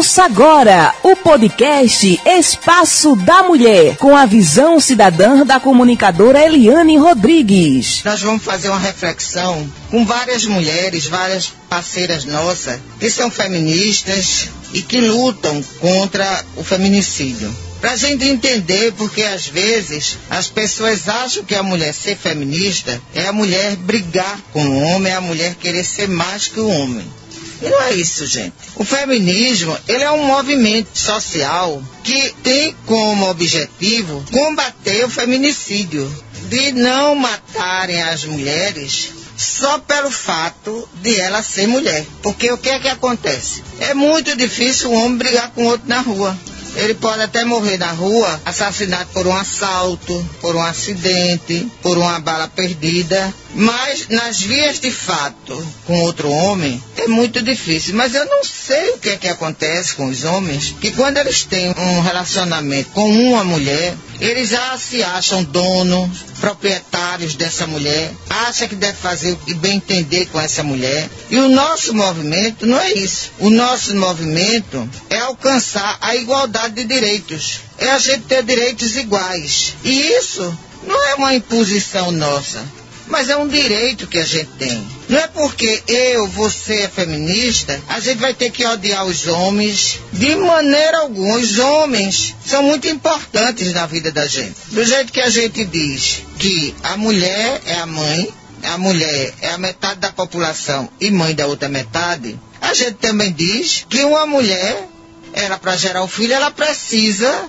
Ouça agora o podcast Espaço da Mulher, com a visão cidadã da comunicadora Eliane Rodrigues. Nós vamos fazer uma reflexão com várias mulheres, várias parceiras nossas, que são feministas e que lutam contra o feminicídio. Pra gente entender, porque às vezes as pessoas acham que a mulher ser feminista é a mulher brigar com o homem, é a mulher querer ser mais que o homem. E não é isso, gente. O feminismo, ele é um movimento social que tem como objetivo combater o feminicídio, de não matarem as mulheres só pelo fato de ela ser mulher. Porque o que é que acontece? É muito difícil um homem brigar com outro na rua. Ele pode até morrer na rua, assassinado por um assalto, por um acidente, por uma bala perdida. Mas nas vias de fato com outro homem é muito difícil. Mas eu não sei o que é que acontece com os homens, que quando eles têm um relacionamento com uma mulher, eles já se acham donos, proprietários dessa mulher, acham que deve fazer o que bem entender com essa mulher. E o nosso movimento não é isso. O nosso movimento é alcançar a igualdade de direitos. É a gente ter direitos iguais. E isso não é uma imposição nossa mas é um direito que a gente tem. Não é porque eu, você é feminista, a gente vai ter que odiar os homens. De maneira alguma, os homens são muito importantes na vida da gente. Do jeito que a gente diz que a mulher é a mãe, a mulher é a metade da população e mãe da outra metade, a gente também diz que uma mulher, ela para gerar o filho, ela precisa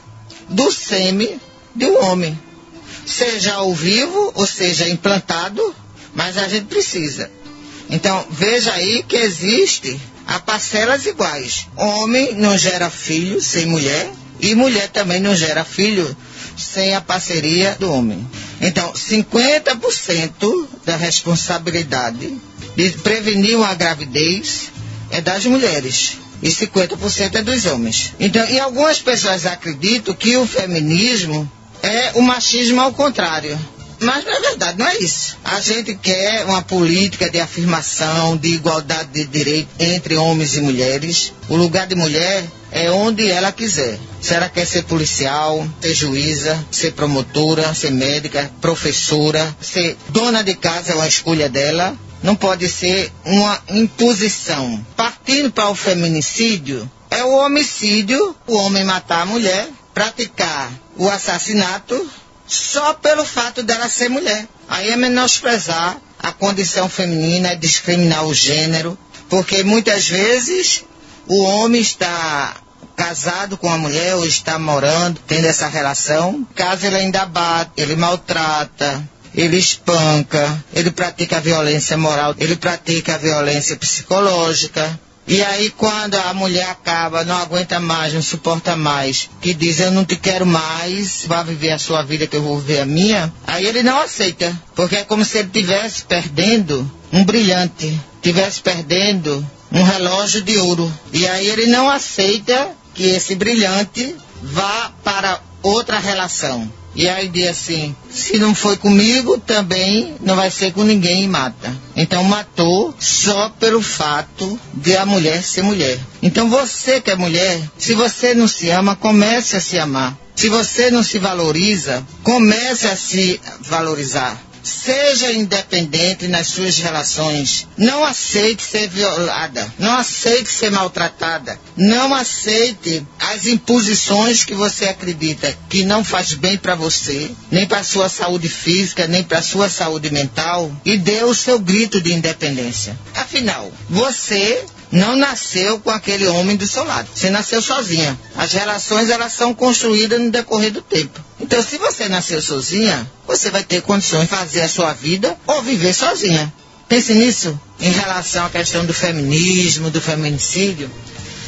do sêmen de um homem seja ao vivo ou seja implantado, mas a gente precisa. Então, veja aí que existe a parcelas iguais. Homem não gera filho sem mulher e mulher também não gera filho sem a parceria do homem. Então, 50% da responsabilidade de prevenir uma gravidez é das mulheres e 50% é dos homens. Então, e algumas pessoas acreditam que o feminismo é o machismo ao contrário. Mas não é verdade, não é isso. A gente quer uma política de afirmação, de igualdade de direito entre homens e mulheres. O lugar de mulher é onde ela quiser. Se ela quer ser policial, ser juíza, ser promotora, ser médica, professora, ser dona de casa é uma escolha dela. Não pode ser uma imposição. Partindo para o feminicídio, é o homicídio, o homem matar a mulher, praticar o assassinato só pelo fato dela ser mulher. Aí é menosprezar a condição feminina, é discriminar o gênero, porque muitas vezes o homem está casado com a mulher ou está morando, tendo essa relação, caso ele ainda bate, ele maltrata, ele espanca, ele pratica violência moral, ele pratica violência psicológica. E aí quando a mulher acaba, não aguenta mais, não suporta mais, que diz eu não te quero mais, vá viver a sua vida que eu vou viver a minha, aí ele não aceita, porque é como se ele estivesse perdendo um brilhante, estivesse perdendo um relógio de ouro. E aí ele não aceita que esse brilhante vá para outra relação. E aí diz assim: se não foi comigo, também não vai ser com ninguém e mata. Então matou só pelo fato de a mulher ser mulher. Então você que é mulher, se você não se ama, comece a se amar. Se você não se valoriza, comece a se valorizar. Seja independente nas suas relações. Não aceite ser violada. Não aceite ser maltratada. Não aceite as imposições que você acredita que não faz bem para você, nem para sua saúde física, nem para sua saúde mental. E dê o seu grito de independência. Afinal, você não nasceu com aquele homem do seu lado. Você nasceu sozinha. As relações elas são construídas no decorrer do tempo. Então, se você nasceu sozinha, você vai ter condições de fazer a sua vida ou viver sozinha. Pense nisso em relação à questão do feminismo, do feminicídio.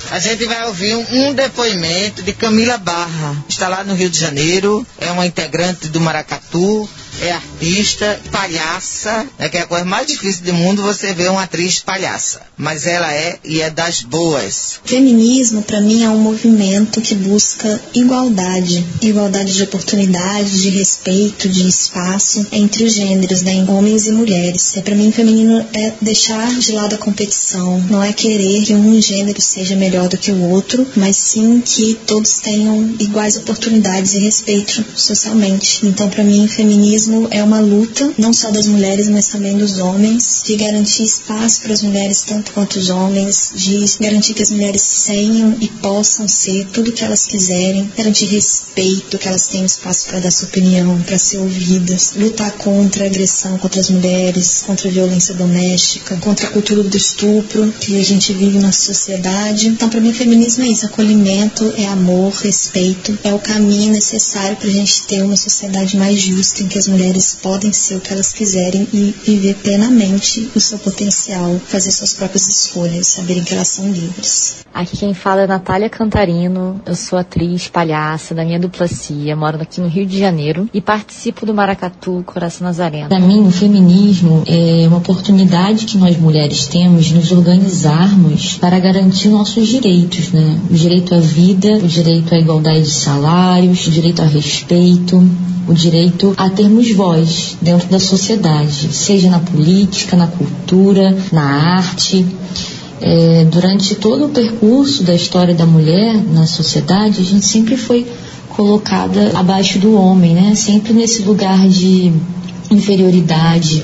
A gente vai ouvir um, um, depoimento de Camila Barra. Está lá no Rio de Janeiro, é uma integrante do Maracatu, é artista, palhaça, É que é a coisa mais difícil do mundo você ver uma atriz palhaça. Mas ela é e é das boas. Feminismo, para mim, é um movimento que busca igualdade. Igualdade de oportunidade, de respeito, de espaço entre os gêneros, né? Homens e mulheres. É, para mim, feminino é deixar de lado a competição. Não é querer que um gênero seja melhor do que o outro, mas sim que todos tenham iguais oportunidades e respeito socialmente. Então, para mim, feminismo é uma luta, não só das mulheres, mas também dos homens, de garantir espaço para as mulheres tanto quanto os homens, de garantir que as mulheres tenham e possam ser tudo o que elas quiserem, garantir respeito, que elas tenham espaço para dar sua opinião, para ser ouvidas, lutar contra a agressão contra as mulheres, contra a violência doméstica, contra a cultura do estupro que a gente vive na sociedade. Então, para mim, feminismo é isso: acolhimento, é amor, respeito, é o caminho necessário para a gente ter uma sociedade mais justa em que as mulheres podem ser o que elas quiserem e viver plenamente o seu potencial, fazer suas próprias escolhas, saberem que elas são livres. Aqui quem fala é Natália Cantarino, eu sou atriz, palhaça da minha duplacia, moro aqui no Rio de Janeiro e participo do Maracatu Coração Nazareno. Para mim, o feminismo é uma oportunidade que nós mulheres temos de nos organizarmos para garantir nossos direitos, né? O direito à vida, o direito à igualdade de salários, o direito a respeito, o direito a termos voz dentro da sociedade, seja na política, na cultura, na arte. É, durante todo o percurso da história da mulher na sociedade, a gente sempre foi colocada abaixo do homem, né? Sempre nesse lugar de inferioridade.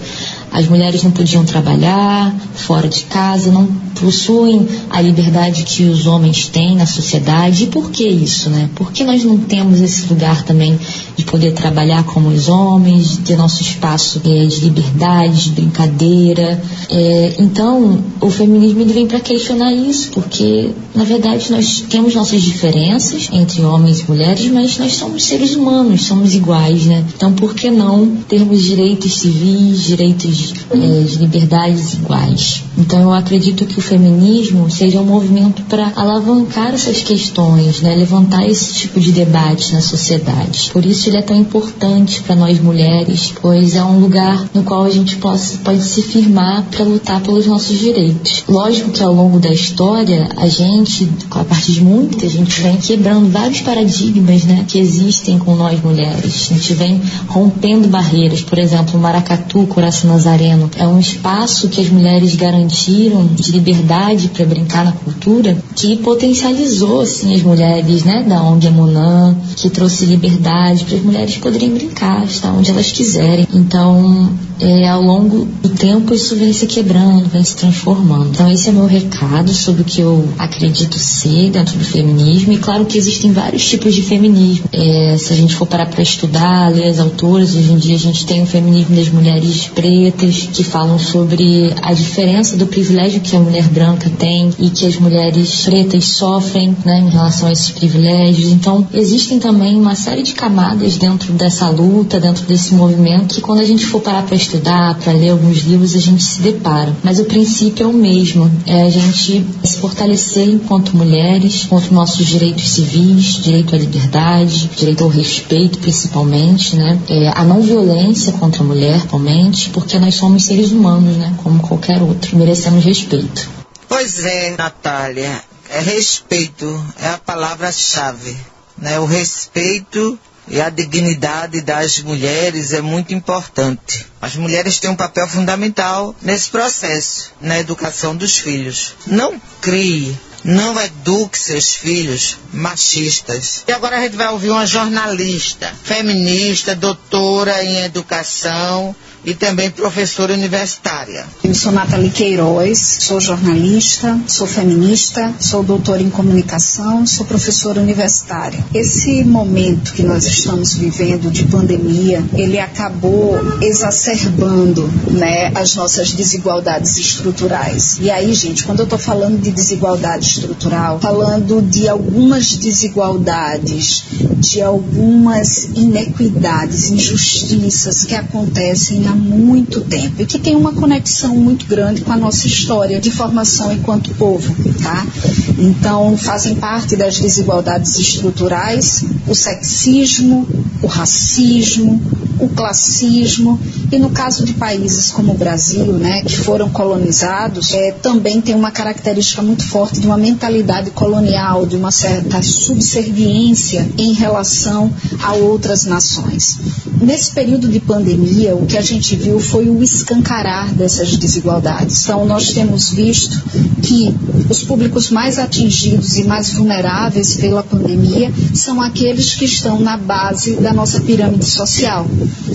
As mulheres não podiam trabalhar fora de casa, não possuem a liberdade que os homens têm na sociedade. E por que isso, né? Por que nós não temos esse lugar também de poder trabalhar como os homens, de ter nosso espaço é, de liberdade, de brincadeira? É, então, o feminismo ele vem para questionar isso, porque na verdade nós temos nossas diferenças entre homens e mulheres, mas nós somos seres humanos, somos iguais, né? Então, por que não termos direitos civis, direitos é, de liberdades iguais? Então, eu acredito que o feminismo seja um movimento para alavancar essas questões, né? levantar esse tipo de debate na sociedade. Por isso ele é tão importante para nós mulheres, pois é um lugar no qual a gente pode, pode se firmar para lutar pelos nossos direitos. Lógico que ao longo da história, a gente, a partir de muita gente, vem quebrando vários paradigmas né, que existem com nós mulheres. A gente vem rompendo barreiras. Por exemplo, o Maracatu, Coração Nazareno, é um espaço que as mulheres garantiram de liberdade para brincar na cultura que potencializou assim as mulheres, né, da ONG Amunã, que trouxe liberdade para as mulheres poderem brincar, estar onde elas quiserem. Então, é, ao longo do tempo isso vem se quebrando, vem se transformando. Então esse é meu recado sobre o que eu acredito ser dentro do feminismo. E claro que existem vários tipos de feminismo. É, se a gente for parar para estudar, ler as autoras, hoje em dia a gente tem o feminismo das mulheres pretas que falam sobre a diferença do privilégio que a mulher branca tem e que as mulheres pretas sofrem né, em relação a esses privilégios. Então existem também uma série de camadas dentro dessa luta, dentro desse movimento que quando a gente for parar para estudar, para ler alguns livros, a gente se depara. Mas o princípio é o mesmo, é a gente se fortalecer enquanto mulheres, contra nossos direitos civis, direito à liberdade, direito ao respeito, principalmente, né? É, a não violência contra a mulher, principalmente, porque nós somos seres humanos, né? Como qualquer outro, merecemos respeito. Pois é, Natália, é respeito é a palavra-chave, né? O respeito e a dignidade das mulheres é muito importante. As mulheres têm um papel fundamental nesse processo, na educação dos filhos. Não crie não eduque seus filhos machistas. E agora a gente vai ouvir uma jornalista, feminista, doutora em educação e também professora universitária. Eu sou Nathalie Queiroz, sou jornalista, sou feminista, sou doutora em comunicação, sou professora universitária. Esse momento que nós estamos vivendo de pandemia, ele acabou exacerbando né, as nossas desigualdades estruturais. E aí, gente, quando eu estou falando de desigualdade estrutural, falando de algumas desigualdades, de algumas inequidades, injustiças que acontecem há muito tempo e que tem uma conexão muito grande com a nossa história de formação enquanto povo, tá? Então, fazem parte das desigualdades estruturais o sexismo, o racismo, o classismo E no caso de países como o Brasil, né, que foram colonizados, é, também tem uma característica muito forte de uma mentalidade colonial, de uma certa subserviência em relação a outras nações. Nesse período de pandemia, o que a gente viu foi o escancarar dessas desigualdades. Então, nós temos visto que os públicos mais atingidos e mais vulneráveis pela pandemia são aqueles que estão na base da nossa pirâmide social.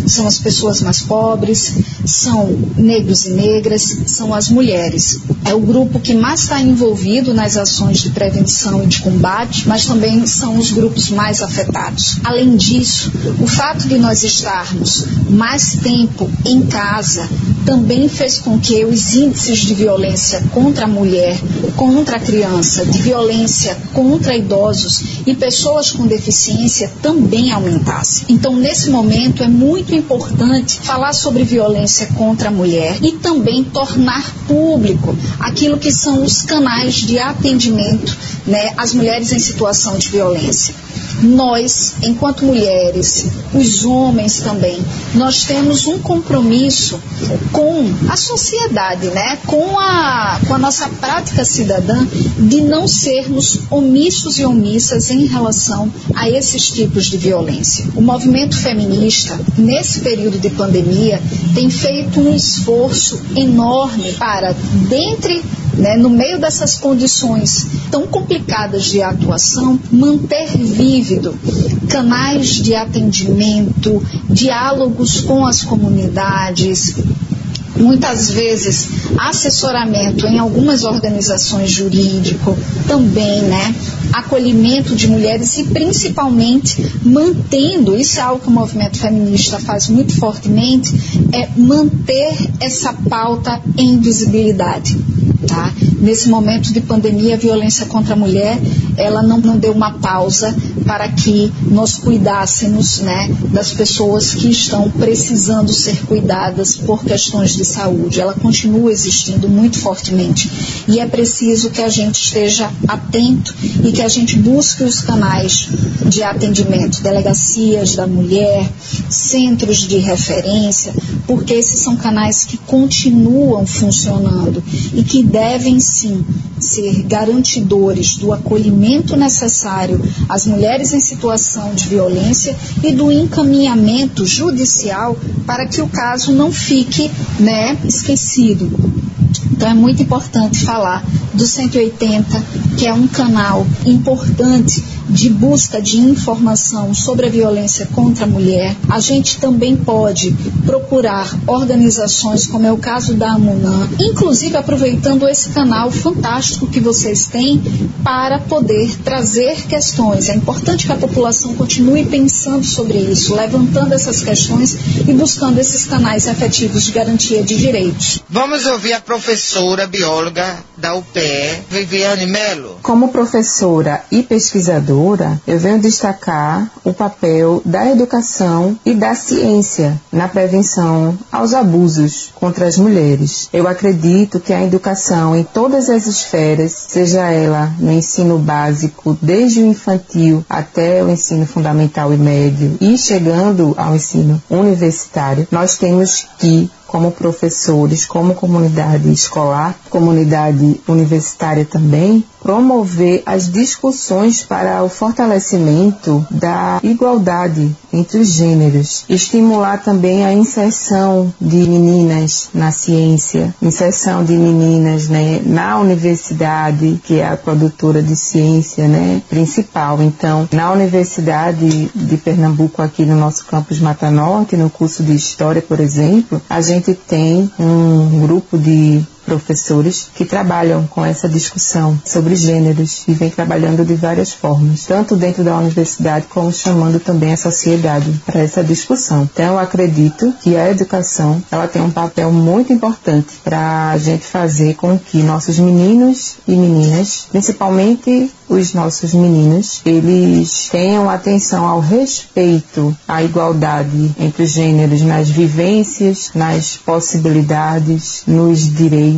São as pessoas mais pobres, são negros e negras, são as mulheres. É o grupo que mais está envolvido nas ações de prevenção e de combate, mas também são os grupos mais afetados. Além disso, o fato de nós estarmos mais tempo em casa também fez com que os índices de violência contra a mulher, contra a criança, de violência contra idosos e pessoas com deficiência também aumentassem. Então, nesse momento, é muito importante falar sobre violência contra a mulher e também tornar público aquilo que são os canais de atendimento né, às mulheres em situação de violência nós, enquanto mulheres, os homens também, nós temos um compromisso com a sociedade, né? com, a, com a nossa prática cidadã de não sermos omissos e omissas em relação a esses tipos de violência. O movimento feminista, nesse período de pandemia, tem feito um esforço enorme para, dentre né, no meio dessas condições tão complicadas de atuação, manter canais de atendimento, diálogos com as comunidades, muitas vezes assessoramento em algumas organizações jurídico também, né? Acolhimento de mulheres e principalmente mantendo, isso é algo que o movimento feminista faz muito fortemente, é manter essa pauta em visibilidade. Tá? Nesse momento de pandemia, a violência contra a mulher, ela não, não deu uma pausa para que nós cuidássemos né, das pessoas que estão precisando ser cuidadas por questões de saúde. Ela continua existindo muito fortemente e é preciso que a gente esteja atento e que a gente busque os canais de atendimento, delegacias da mulher, centros de referência, porque esses são canais que continuam funcionando e que devem sim ser garantidores do acolhimento necessário às mulheres em situação de violência e do encaminhamento judicial para que o caso não fique né, esquecido. Então é muito importante falar do 180, que é um canal importante de busca de informação sobre a violência contra a mulher. A gente também pode procurar organizações, como é o caso da Amunã, inclusive aproveitando esse canal fantástico que vocês têm para poder trazer questões. É importante que a população continue pensando sobre isso, levantando essas questões e buscando esses canais efetivos de garantia de direitos. Vamos ouvir a professora bióloga da UPE, Viviane Melo. Como professora e pesquisadora, educadora, eu venho destacar o papel da educação e da ciência na prevenção aos abusos contra as mulheres. Eu acredito que a educação em todas as esferas, seja ela no ensino básico, desde o infantil até o ensino fundamental e médio, e chegando ao ensino universitário, nós temos que como professores, como comunidade escolar, comunidade universitária também, promover as discussões para o fortalecimento da igualdade entre os gêneros, estimular também a inserção de meninas na ciência, inserção de meninas né, na universidade, que é a produtora de ciência né, principal. Então, na Universidade de Pernambuco, aqui no nosso campus Mata Norte, no curso de História, por exemplo, a gente tem um grupo de professores que trabalham com essa discussão sobre gêneros e vem trabalhando de várias formas, tanto dentro da universidade como chamando também a sociedade para essa discussão. Então, eu acredito que a educação ela tem um papel muito importante para a gente fazer com que nossos meninos e meninas, principalmente os nossos meninos eles tenham atenção ao respeito à igualdade entre os gêneros nas vivências, nas possibilidades, nos direitos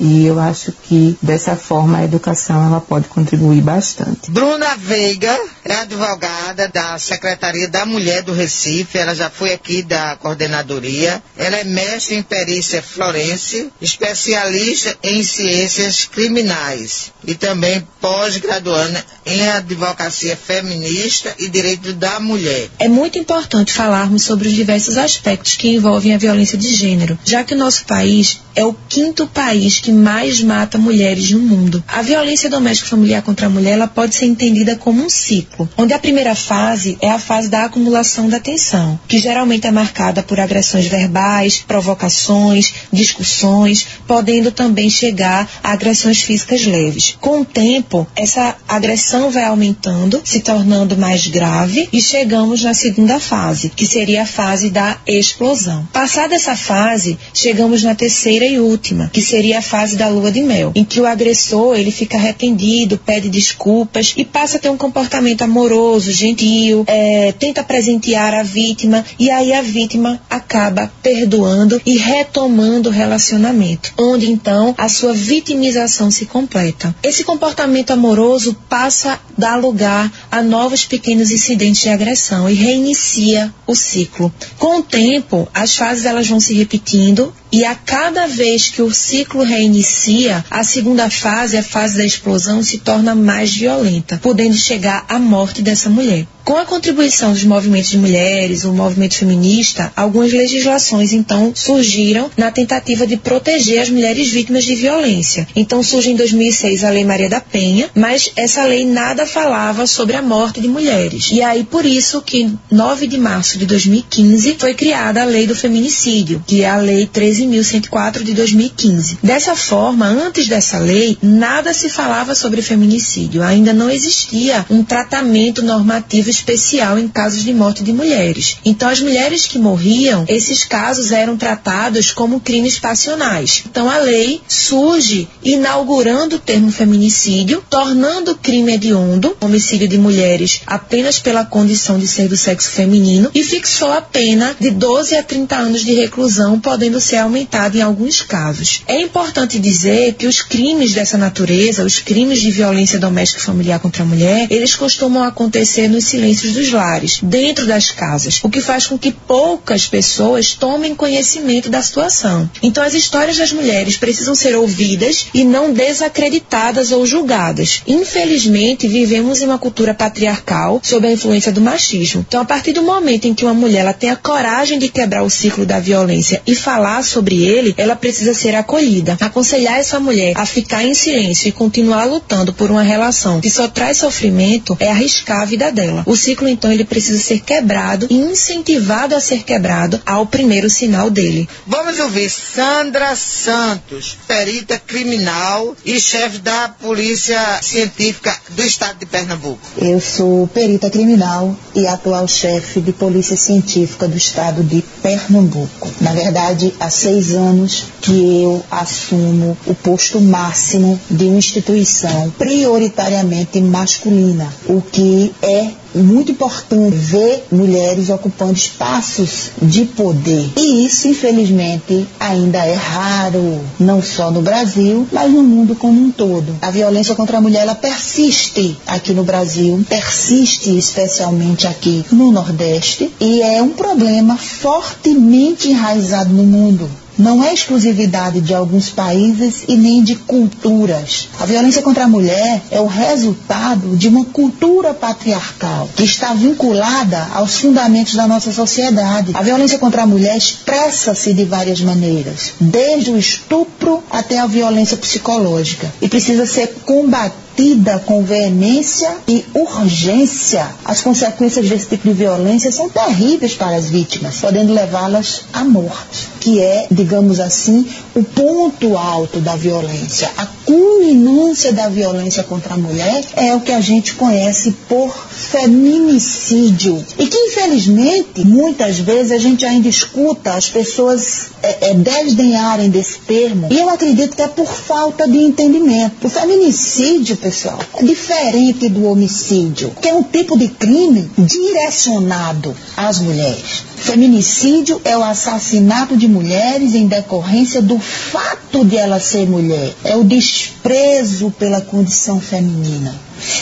e eu acho que dessa forma a educação ela pode contribuir bastante. Bruna Veiga é advogada da Secretaria da Mulher do Recife, ela já foi aqui da coordenadoria, ela é mestre em perícia florense, especialista em ciências criminais e também pós-graduanda em advocacia feminista e direito da mulher. É muito importante falarmos sobre os diversos aspectos que envolvem a violência de gênero, já que o nosso país é o quinto país que mais mata mulheres no mundo. A violência doméstica familiar contra a mulher ela pode ser entendida como um ciclo, onde a primeira fase é a fase da acumulação da tensão, que geralmente é marcada por agressões verbais, provocações, discussões, podendo também chegar a agressões físicas leves. Com o tempo, essa agressão vai aumentando, se tornando mais grave e chegamos na segunda fase, que seria a fase da explosão. Passada essa fase, chegamos na terceira e última, que seria a fase da lua de mel, em que o agressor ele fica arrependido, pede desculpas e passa a ter um comportamento amoroso, gentil, é, tenta presentear a vítima e aí a vítima acaba perdoando e retomando o relacionamento, onde então a sua vitimização se completa. Esse comportamento amoroso passa a dar lugar a novos pequenos incidentes de agressão e reinicia o ciclo. Com o tempo, as fases elas vão se repetindo e a cada vez que o ciclo reinicia, a segunda fase, a fase da explosão, se torna mais violenta, podendo chegar à morte dessa mulher. Com a contribuição dos movimentos de mulheres, o movimento feminista, algumas legislações então surgiram na tentativa de proteger as mulheres vítimas de violência. Então surge em 2006 a Lei Maria da Penha, mas essa lei nada falava sobre a morte de mulheres. E aí por isso que 9 de março de 2015 foi criada a Lei do Feminicídio, que é a Lei 13.104 de 2015. Dessa forma, antes dessa lei, nada se falava sobre feminicídio. Ainda não existia um tratamento normativo especial em casos de morte de mulheres. Então, as mulheres que morriam, esses casos eram tratados como crimes passionais. Então, a lei surge inaugurando o termo feminicídio, tornando o crime hediondo, homicídio de mulheres, apenas pela condição de ser do sexo feminino e fixou a pena de 12 a 30 anos de reclusão, podendo ser aumentada em alguns casos. É importante dizer que os crimes dessa natureza, os crimes de violência doméstica e familiar contra a mulher, eles costumam acontecer nos silêncios dos lares, dentro das casas, o que faz com que poucas pessoas tomem conhecimento da situação. Então, as histórias das mulheres precisam ser ouvidas e não desacreditadas ou julgadas. Infelizmente, vivemos em uma cultura patriarcal sob a influência do machismo. Então, a partir do momento em que uma mulher ela tem a coragem de quebrar o ciclo da violência e falar sobre ele, ela precisa ser acolhida. Aconselhar essa mulher a ficar em silêncio e continuar lutando por uma relação que só traz sofrimento é arriscar a vida dela. O ciclo, então, ele precisa ser quebrado e incentivado a ser quebrado ao primeiro sinal dele. Vamos ouvir Sandra Santos, perita criminal e chefe da Polícia Científica do Estado de Pernambuco. Eu sou perita criminal e atual chefe de Polícia Científica do Estado de Pernambuco. Na verdade, há seis anos que eu assumo o posto máximo de uma instituição prioritariamente masculina, o que é muito importante ver mulheres ocupando espaços de poder. E isso, infelizmente, ainda é raro, não só no Brasil, mas no mundo como um todo. A violência contra a mulher ela persiste aqui no Brasil, persiste especialmente aqui no Nordeste, e é um problema fortemente enraizado no mundo não é exclusividade de alguns países e nem de culturas. A violência contra a mulher é o resultado de uma cultura patriarcal que está vinculada aos fundamentos da nossa sociedade. A violência contra a mulher expressa-se de várias maneiras, desde o estupro até a violência psicológica, e precisa ser combatida com veemência e urgência. As consequências desse tipo de violência são terríveis para as vítimas, podendo levá-las à morte. Que é, digamos assim, o ponto alto da violência. A culminância da violência contra a mulher é o que a gente conhece por feminicídio. E que, infelizmente, muitas vezes a gente ainda escuta as pessoas é, é, desdenharem desse termo. E eu acredito que é por falta de entendimento. O feminicídio, pessoal, é diferente do homicídio, que é um tipo de crime direcionado às mulheres. Feminicídio é o assassinato de mulheres em decorrência do fato de ela ser mulher. É o desprezo pela condição feminina.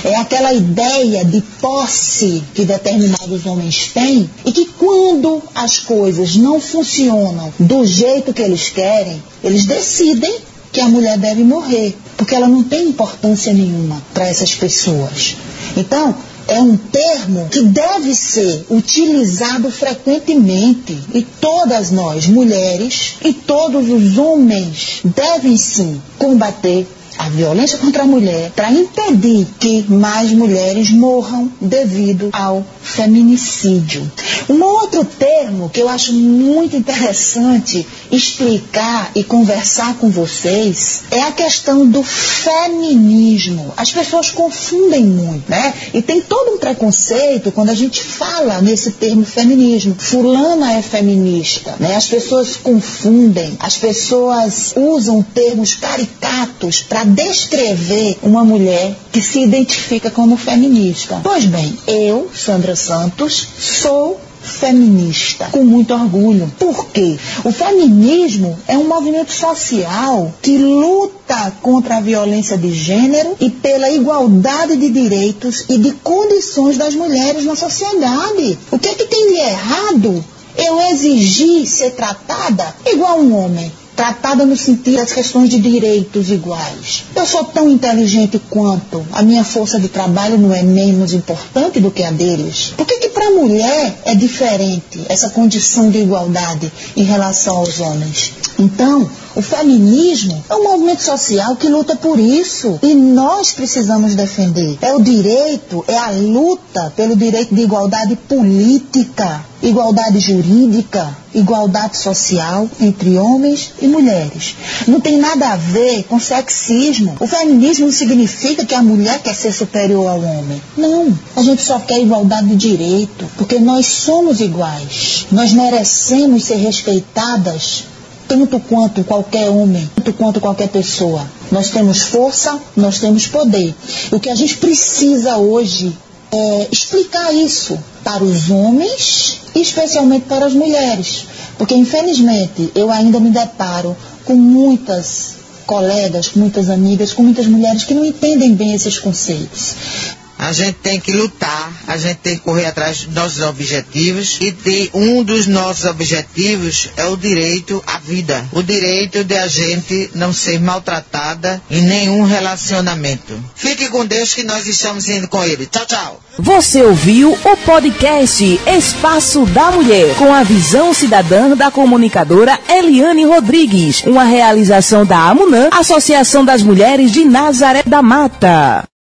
É aquela ideia de posse que determinados homens têm e que quando as coisas não funcionam do jeito que eles querem, eles decidem que a mulher deve morrer, porque ela não tem importância nenhuma para essas pessoas. Então, é um termo que deve ser utilizado frequentemente. E todas nós, mulheres e todos os homens, devem sim combater a violência contra a mulher para impedir que mais mulheres morram devido ao feminicídio. Um outro termo que eu acho muito interessante explicar e conversar com vocês é a questão do feminismo. As pessoas confundem muito, né? E tem todo um preconceito quando a gente fala nesse termo feminismo. Fulana é feminista, né? As pessoas confundem, as pessoas usam termos caricatos para descrever uma mulher que se identifica como feminista. Pois bem, eu, Sandra Santos, sou feminista, com muito orgulho. Por quê? O feminismo é um movimento social que luta contra a violência de gênero e pela igualdade de direitos e de condições das mulheres na sociedade. O que é que tem de errado eu exigir ser tratada igual um homem? Tratada no sentido das questões de direitos iguais. Eu sou tão inteligente quanto, a minha força de trabalho não é menos importante do que a deles. Por que, que para a mulher é diferente essa condição de igualdade em relação aos homens? Então, o feminismo é um movimento social que luta por isso e nós precisamos defender. É o direito, é a luta pelo direito de igualdade política, igualdade jurídica, igualdade social entre homens e mulheres. Não tem nada a ver com sexismo. O feminismo não significa que a mulher quer ser superior ao homem. Não. A gente só quer igualdade de direito, porque nós somos iguais. Nós merecemos ser respeitadas tanto quanto qualquer homem, tanto quanto qualquer pessoa. Nós temos força, nós temos poder. O que a gente precisa hoje é explicar isso para os homens e especialmente para as mulheres. Porque, infelizmente, eu ainda me deparo com muitas colegas, com muitas amigas, com muitas mulheres que não entendem bem esses conceitos. A gente tem que lutar, a gente tem que correr atrás dos nossos objetivos e tem, um dos nossos objetivos é o direito à vida, o direito de a gente não ser maltratada em nenhum relacionamento. Fique com Deus que nós estamos indo com ele. Tchau, tchau. Você ouviu o podcast Espaço da Mulher com a visão cidadã da comunicadora Eliane Rodrigues, uma realização da AMUNAM, Associação das Mulheres de Nazaré da Mata.